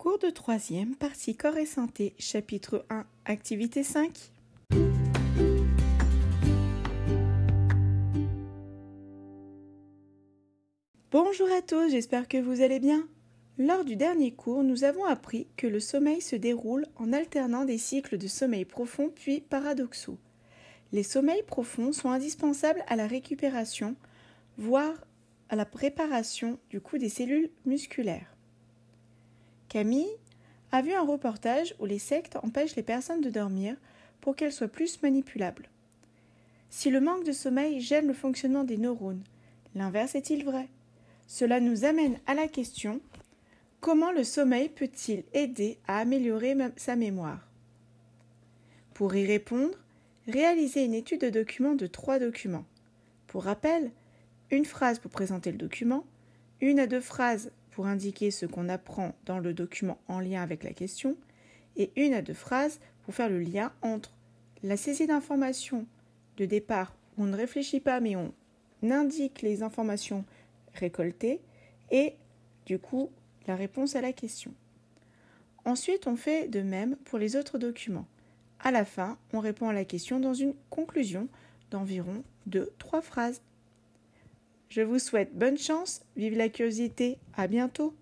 Cours de troisième, partie corps et santé, chapitre 1, activité 5. Bonjour à tous, j'espère que vous allez bien. Lors du dernier cours, nous avons appris que le sommeil se déroule en alternant des cycles de sommeil profond puis paradoxaux. Les sommeils profonds sont indispensables à la récupération, voire à la préparation du coup des cellules musculaires. Camille a vu un reportage où les sectes empêchent les personnes de dormir pour qu'elles soient plus manipulables. Si le manque de sommeil gêne le fonctionnement des neurones, l'inverse est-il vrai? Cela nous amène à la question comment le sommeil peut-il aider à améliorer sa mémoire? Pour y répondre, réalisez une étude de document de trois documents. Pour rappel, une phrase pour présenter le document, une à deux phrases pour indiquer ce qu'on apprend dans le document en lien avec la question, et une à deux phrases pour faire le lien entre la saisie d'informations de départ où on ne réfléchit pas mais on indique les informations récoltées et du coup la réponse à la question. Ensuite, on fait de même pour les autres documents. À la fin, on répond à la question dans une conclusion d'environ deux, trois phrases. Je vous souhaite bonne chance, vive la curiosité, à bientôt